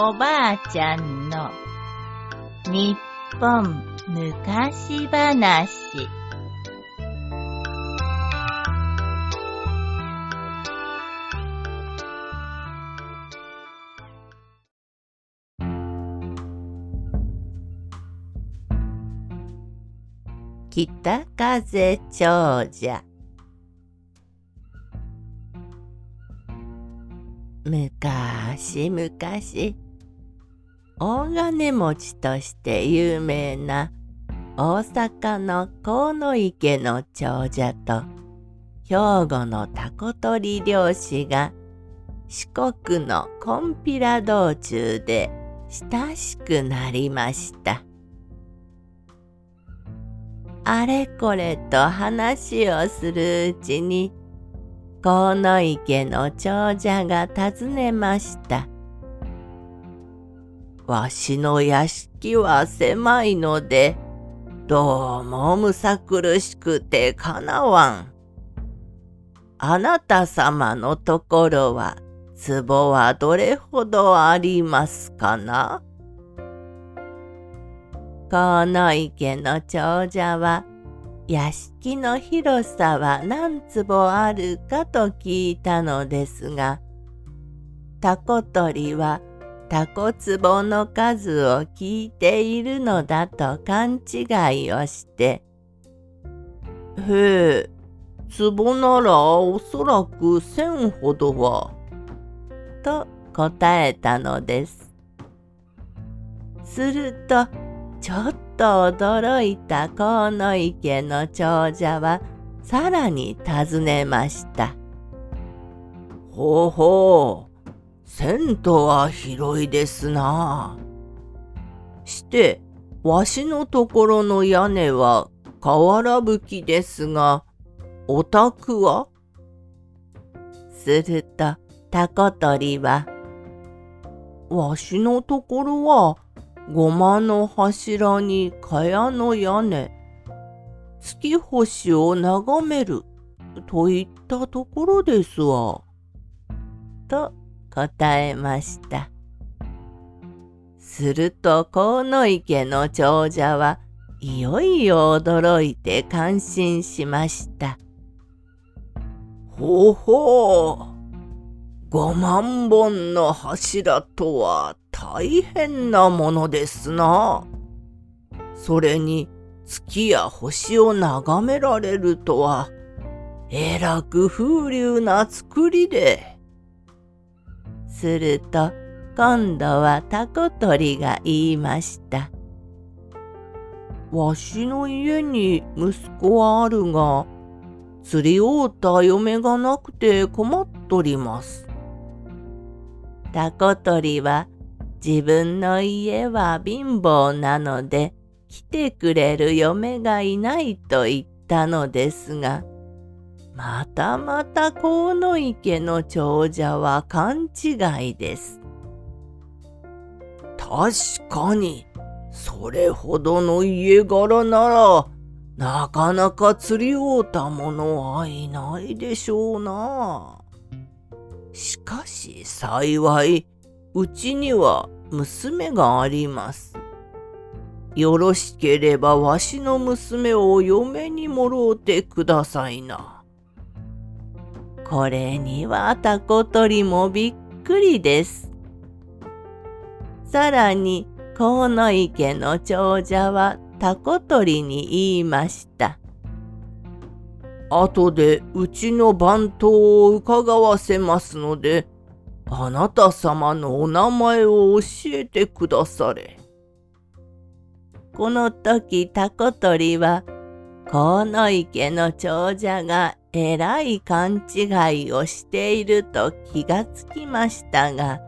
おばあちゃんの日本昔話。北風長者。むかしむかし大金持ちとして有名な大阪の河池の長者と兵庫のタコ取り漁師が四国のコンピラ道中で親しくなりました。あれこれと話をするうちに河池の長者が尋ねました。わしの屋敷は狭いのでどうもむさ苦しくてかなわん。あなた様のところは壺はどれほどありますかな？河池の長者は屋敷の広さは何坪あるかと聞いたのですがタコ取りはタコ壺の数を聞いているのだと勘違いをして「へえ壺ならおそらく千ほどは」と答えたのです。するとちょっと驚いた河池の長者はさらに尋ねました。ほうほう、銭湯は広いですな。して、わしのところの屋根は瓦吹きですが、お宅は？すると、タコ取りは、わしのところはごまの柱に蚊帳の屋根、月星を眺めるといったところですわ。と答えました。すると河野池の長者はいよいよ驚いて感心しました。ほほう五万本の柱とは大変なものですな。それに月や星を眺められるとは、えらく風流な作りで。すると、今度はタコ取りが言いました。わしの家に息子はあるが、釣り合うた嫁がなくて困っとります。タコ取りは自分の家は貧乏なので来てくれる嫁がいないと言ったのですが、またまた河野池の長者は勘違いです。確かに、それほどの家柄なら、なかなか釣り合うた者はいないでしょうな。しかし幸い、うちには娘があります。よろしければわしの娘を嫁にもろうてくださいな。これにはタコ取りもびっくりです。さらに河野池の長者はタコ取りに言いました。後でうちの番頭を伺わせますので、あなた様のお名前を教えてくだされ。この時タコ取りは河野池の長者がえらい勘違いをしていると気がつきましたが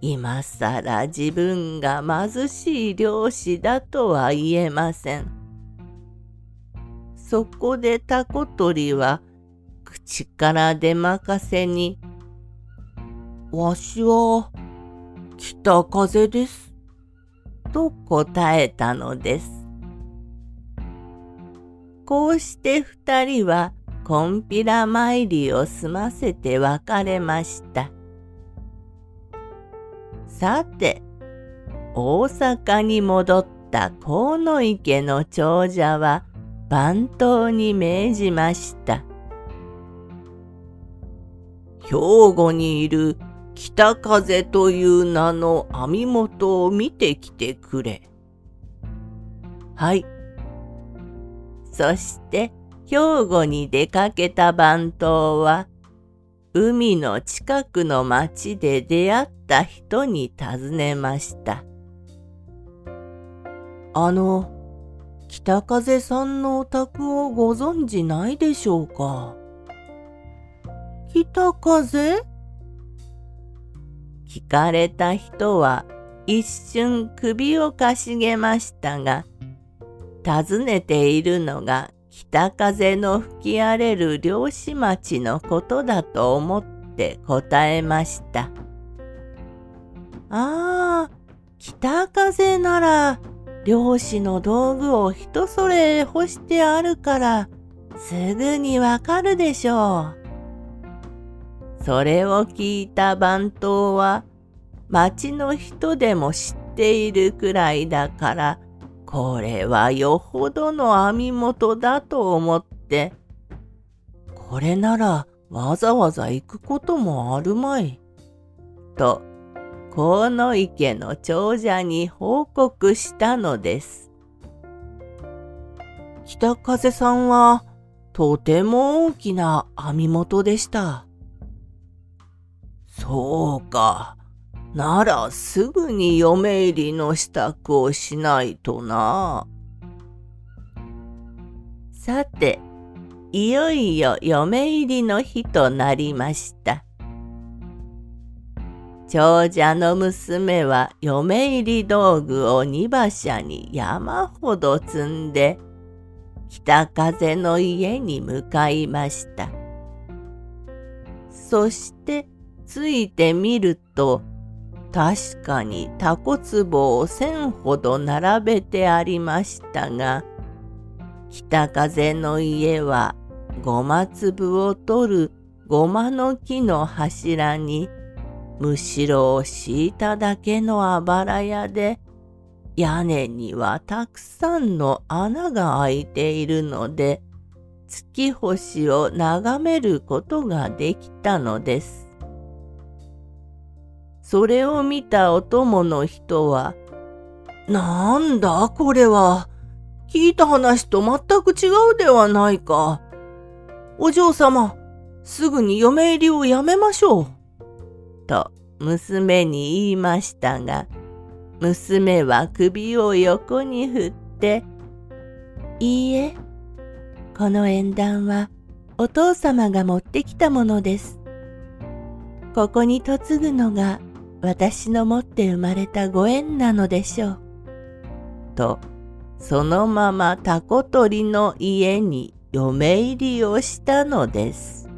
今さら自分が貧しい漁師だとは言えません。そこでタコ取りは口から出まかせにわしは北風です。と答えたのです。こうして二人はこんぴら参りを済ませて別れました。さて、大阪に戻った河野池の長者は番頭に命じました。兵庫にいる北風という名の網元を見てきてくれ。はい。そして兵庫に出かけた番頭は海の近くの町で出会った人に尋ねました。あの、北風さんのお宅をご存じないでしょうか？北風？聞かれた人は一瞬首をかしげましたが、尋ねているのが北風の吹き荒れる漁師町のことだと思って答えました。ああ、北風なら漁師の道具を人それ干してあるからすぐにわかるでしょう。それを聞いた番頭は町の人でも知っているくらいだからこれはよほどの網元だと思ってこれならわざわざ行くこともあるまい。と河池の長者に報告したのです。北風さんはとても大きな網元でした。そうか。ならすぐに嫁入りの支度をしないとな。さて、いよいよ嫁入りの日となりました。長者の娘は嫁入り道具を荷馬車に山ほど積んで北風の家に向かいました。そしてついてみると確かにタコ壺を千ほど並べてありましたが北風の家はごま粒を取るごまの木の柱にむしろを敷いただけのあばら屋で屋根にはたくさんの穴が開いているので月星を眺めることができたのです。それを見たお供の人は「なんだこれは？聞いた話と全く違うではないか。お嬢様すぐに嫁入りをやめましょう。と娘に言いましたが、娘は首を横に振って、いいえ、この縁談はお父様が持ってきたものです。ここに嫁ぐのが私の持って生まれたご縁なのでしょう。と、そのままタコ取りの家に嫁入りをしたのです。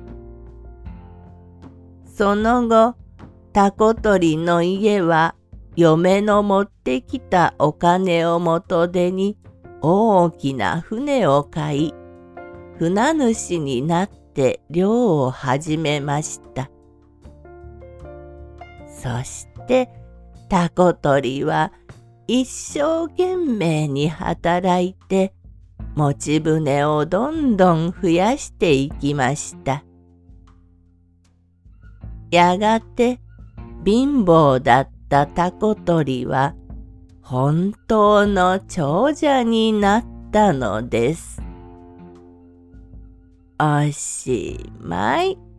その後、タコ取りの家は嫁の持ってきたお金を元手に大きな船を買い、船主になって漁を始めました。そしてタコ取りは一生懸命に働いて持ち船をどんどん増やしていきました。やがて貧乏だったタコ取りは本当の長者になったのです。おしまい。